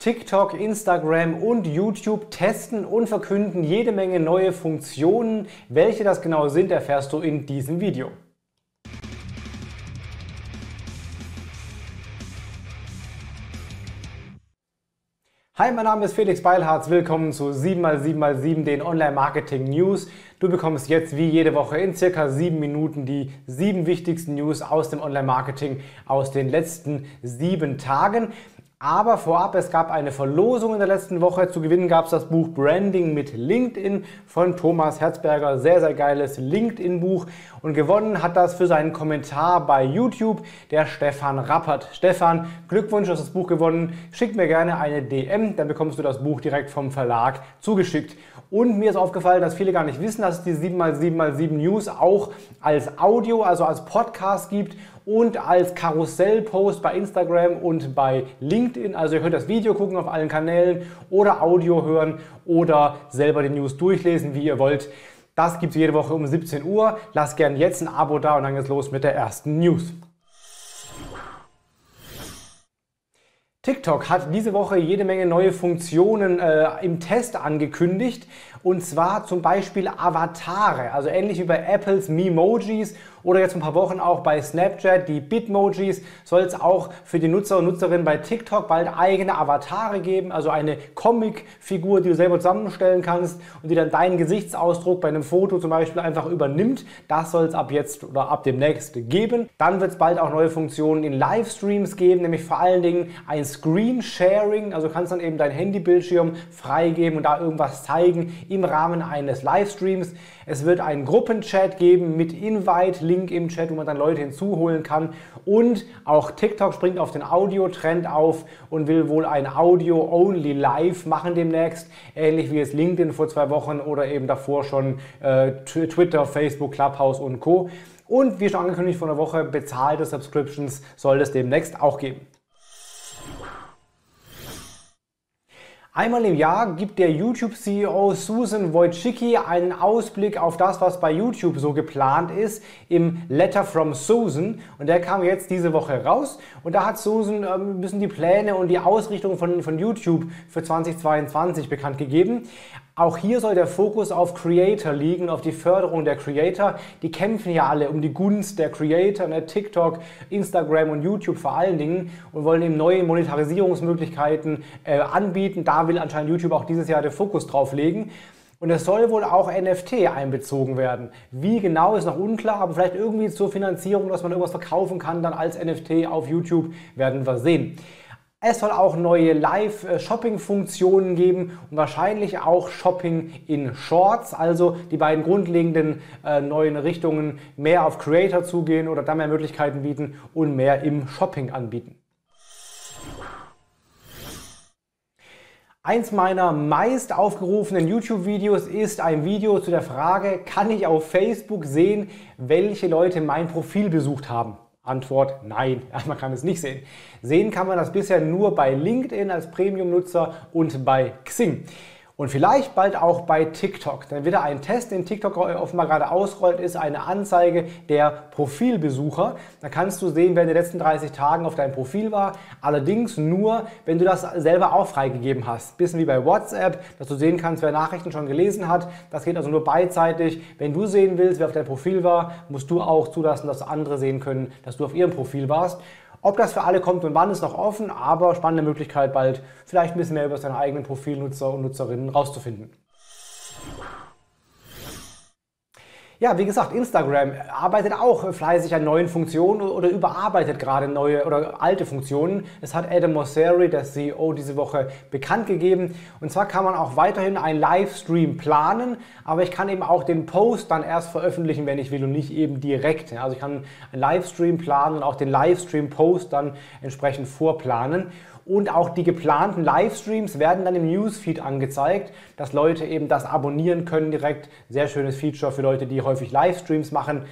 TikTok, Instagram und YouTube testen und verkünden jede Menge neue Funktionen. Welche das genau sind, erfährst du in diesem Video. Hi, mein Name ist Felix Beilharz. Willkommen zu 7x7x7, den Online-Marketing News. Du bekommst jetzt wie jede Woche in circa sieben Minuten die sieben wichtigsten News aus dem Online-Marketing aus den letzten sieben Tagen. Aber vorab, es gab eine Verlosung in der letzten Woche. Zu gewinnen gab es das Buch Branding mit LinkedIn von Thomas Herzberger. Sehr, sehr geiles LinkedIn-Buch. Und gewonnen hat das für seinen Kommentar bei YouTube der Stefan Rappert. Stefan, Glückwunsch, du hast das Buch gewonnen. Schick mir gerne eine DM, dann bekommst du das Buch direkt vom Verlag zugeschickt. Und mir ist aufgefallen, dass viele gar nicht wissen, dass es die 7x7x7 News auch als Audio, also als Podcast gibt und als Karussellpost bei Instagram und bei LinkedIn. Also ihr könnt das Video gucken auf allen Kanälen oder Audio hören oder selber die News durchlesen, wie ihr wollt. Das gibt es jede Woche um 17 Uhr. Lasst gerne jetzt ein Abo da und dann geht's los mit der ersten News. TikTok hat diese Woche jede Menge neue Funktionen äh, im Test angekündigt. Und zwar zum Beispiel Avatare, also ähnlich wie bei Apples Memojis oder jetzt ein paar Wochen auch bei Snapchat, die Bitmojis, soll es auch für die Nutzer und Nutzerinnen bei TikTok bald eigene Avatare geben, also eine Comicfigur, die du selber zusammenstellen kannst und die dann deinen Gesichtsausdruck bei einem Foto zum Beispiel einfach übernimmt. Das soll es ab jetzt oder ab demnächst geben. Dann wird es bald auch neue Funktionen in Livestreams geben, nämlich vor allen Dingen ein Screen Sharing, also kannst dann eben dein Handybildschirm freigeben und da irgendwas zeigen im Rahmen eines Livestreams. Es wird einen Gruppenchat geben mit Invite, Link im Chat, wo man dann Leute hinzuholen kann. Und auch TikTok springt auf den Audio-Trend auf und will wohl ein Audio-Only Live machen demnächst. Ähnlich wie es LinkedIn vor zwei Wochen oder eben davor schon äh, Twitter, Facebook, Clubhouse und Co. Und wie schon angekündigt vor einer Woche, bezahlte Subscriptions soll es demnächst auch geben. Einmal im Jahr gibt der YouTube-CEO Susan Wojcicki einen Ausblick auf das, was bei YouTube so geplant ist, im Letter from Susan. Und der kam jetzt diese Woche raus. Und da hat Susan ähm, ein bisschen die Pläne und die Ausrichtung von, von YouTube für 2022 bekannt gegeben. Auch hier soll der Fokus auf Creator liegen, auf die Förderung der Creator. Die kämpfen ja alle um die Gunst der Creator, ne? TikTok, Instagram und YouTube vor allen Dingen und wollen eben neue Monetarisierungsmöglichkeiten äh, anbieten. Da will anscheinend YouTube auch dieses Jahr den Fokus drauf legen. Und es soll wohl auch NFT einbezogen werden. Wie genau ist noch unklar, aber vielleicht irgendwie zur Finanzierung, dass man irgendwas verkaufen kann, dann als NFT auf YouTube, werden wir sehen. Es soll auch neue Live-Shopping-Funktionen geben und wahrscheinlich auch Shopping in Shorts, also die beiden grundlegenden äh, neuen Richtungen, mehr auf Creator zugehen oder da mehr Möglichkeiten bieten und mehr im Shopping anbieten. Eins meiner meist aufgerufenen YouTube-Videos ist ein Video zu der Frage, kann ich auf Facebook sehen, welche Leute mein Profil besucht haben? Antwort nein, man kann es nicht sehen. Sehen kann man das bisher nur bei LinkedIn als Premium-Nutzer und bei Xing. Und vielleicht bald auch bei TikTok. Denn wieder ein Test, den TikTok offenbar gerade ausrollt, ist eine Anzeige der Profilbesucher. Da kannst du sehen, wer in den letzten 30 Tagen auf deinem Profil war. Allerdings nur, wenn du das selber auch freigegeben hast. Bisschen wie bei WhatsApp, dass du sehen kannst, wer Nachrichten schon gelesen hat. Das geht also nur beidseitig. Wenn du sehen willst, wer auf deinem Profil war, musst du auch zulassen, dass andere sehen können, dass du auf ihrem Profil warst. Ob das für alle kommt und wann ist noch offen, aber spannende Möglichkeit bald vielleicht ein bisschen mehr über seine eigenen Profilnutzer und Nutzerinnen rauszufinden. Ja, wie gesagt, Instagram arbeitet auch fleißig an neuen Funktionen oder überarbeitet gerade neue oder alte Funktionen. Es hat Adam Mosseri, der CEO, diese Woche bekannt gegeben. Und zwar kann man auch weiterhin einen Livestream planen, aber ich kann eben auch den Post dann erst veröffentlichen, wenn ich will und nicht eben direkt. Also ich kann einen Livestream planen und auch den Livestream-Post dann entsprechend vorplanen. Und auch die geplanten Livestreams werden dann im Newsfeed angezeigt, dass Leute eben das abonnieren können direkt. Sehr schönes Feature für Leute, die häufig Livestreams machen.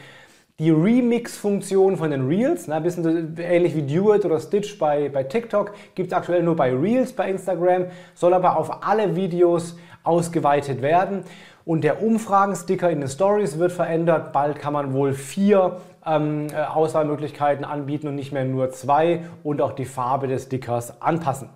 Die Remix-Funktion von den Reels, ein bisschen ähnlich wie Duet oder Stitch bei, bei TikTok, gibt es aktuell nur bei Reels bei Instagram, soll aber auf alle Videos ausgeweitet werden. Und der Umfragensticker in den Stories wird verändert. Bald kann man wohl vier ähm, äh, Auswahlmöglichkeiten anbieten und nicht mehr nur zwei und auch die Farbe des Stickers anpassen.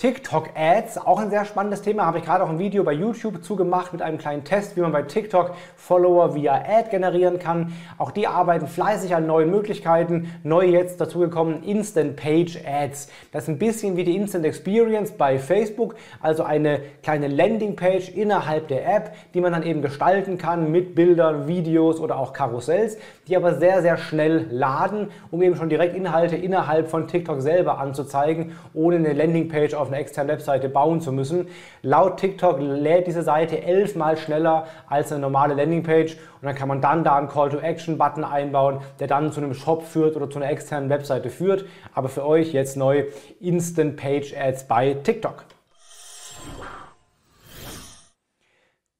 TikTok-Ads, auch ein sehr spannendes Thema, habe ich gerade auch ein Video bei YouTube zugemacht mit einem kleinen Test, wie man bei TikTok Follower via Ad generieren kann. Auch die arbeiten fleißig an neuen Möglichkeiten. Neu jetzt dazugekommen Instant Page Ads. Das ist ein bisschen wie die Instant Experience bei Facebook, also eine kleine Landingpage innerhalb der App, die man dann eben gestalten kann mit Bildern, Videos oder auch Karussells, die aber sehr, sehr schnell laden, um eben schon direkt Inhalte innerhalb von TikTok selber anzuzeigen, ohne eine Landingpage auf eine externe Webseite bauen zu müssen. Laut TikTok lädt diese Seite elfmal schneller als eine normale Landingpage und dann kann man dann da einen Call-to-Action-Button einbauen, der dann zu einem Shop führt oder zu einer externen Webseite führt. Aber für euch jetzt neu Instant Page Ads bei TikTok.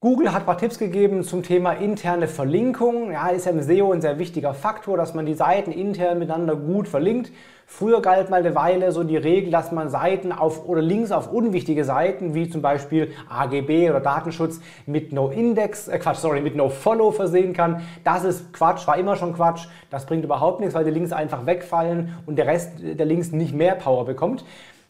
Google hat ein paar Tipps gegeben zum Thema interne Verlinkung. Ja, ist ja im SEO ein sehr wichtiger Faktor, dass man die Seiten intern miteinander gut verlinkt. Früher galt mal eine Weile so die Regel, dass man Seiten auf oder Links auf unwichtige Seiten wie zum Beispiel AGB oder Datenschutz mit No Index, äh Quatsch, sorry, mit No Follow versehen kann. Das ist Quatsch, war immer schon Quatsch. Das bringt überhaupt nichts, weil die Links einfach wegfallen und der Rest der Links nicht mehr Power bekommt.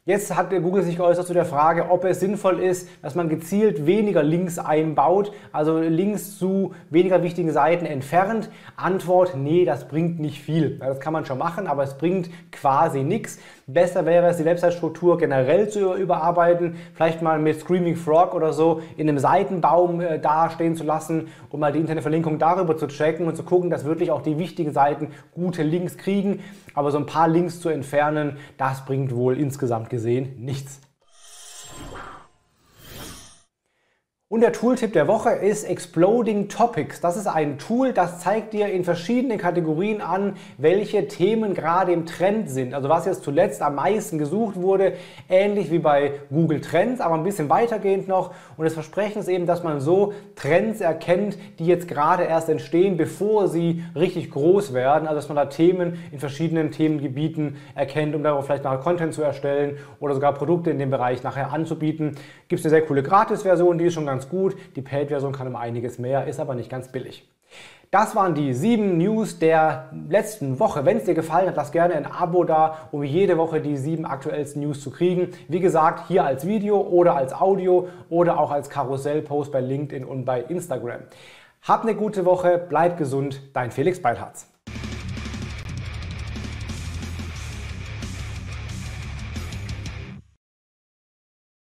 Jetzt hat Google sich geäußert zu der Frage, ob es sinnvoll ist, dass man gezielt weniger Links einbaut, also Links zu weniger wichtigen Seiten entfernt. Antwort, nee, das bringt nicht viel. Das kann man schon machen, aber es bringt quasi nichts. Besser wäre es, die Website-Struktur generell zu überarbeiten, vielleicht mal mit Screaming Frog oder so in einem Seitenbaum äh, dastehen zu lassen, um mal die interne Verlinkung darüber zu checken und zu gucken, dass wirklich auch die wichtigen Seiten gute Links kriegen. Aber so ein paar Links zu entfernen, das bringt wohl insgesamt gesehen nichts. Und der Tooltip der Woche ist Exploding Topics. Das ist ein Tool, das zeigt dir in verschiedenen Kategorien an, welche Themen gerade im Trend sind. Also was jetzt zuletzt am meisten gesucht wurde, ähnlich wie bei Google Trends, aber ein bisschen weitergehend noch. Und das Versprechen ist eben, dass man so Trends erkennt, die jetzt gerade erst entstehen, bevor sie richtig groß werden. Also dass man da Themen in verschiedenen Themengebieten erkennt, um darauf vielleicht nachher Content zu erstellen oder sogar Produkte in dem Bereich nachher anzubieten. Gibt es eine sehr coole Gratis-Version, die ist schon ganz ganz gut. Die Paid-Version kann um einiges mehr, ist aber nicht ganz billig. Das waren die sieben News der letzten Woche. Wenn es dir gefallen hat, lass gerne ein Abo da, um jede Woche die sieben aktuellsten News zu kriegen. Wie gesagt, hier als Video oder als Audio oder auch als Karussellpost bei LinkedIn und bei Instagram. Hab eine gute Woche, bleib gesund, dein Felix Beilharz.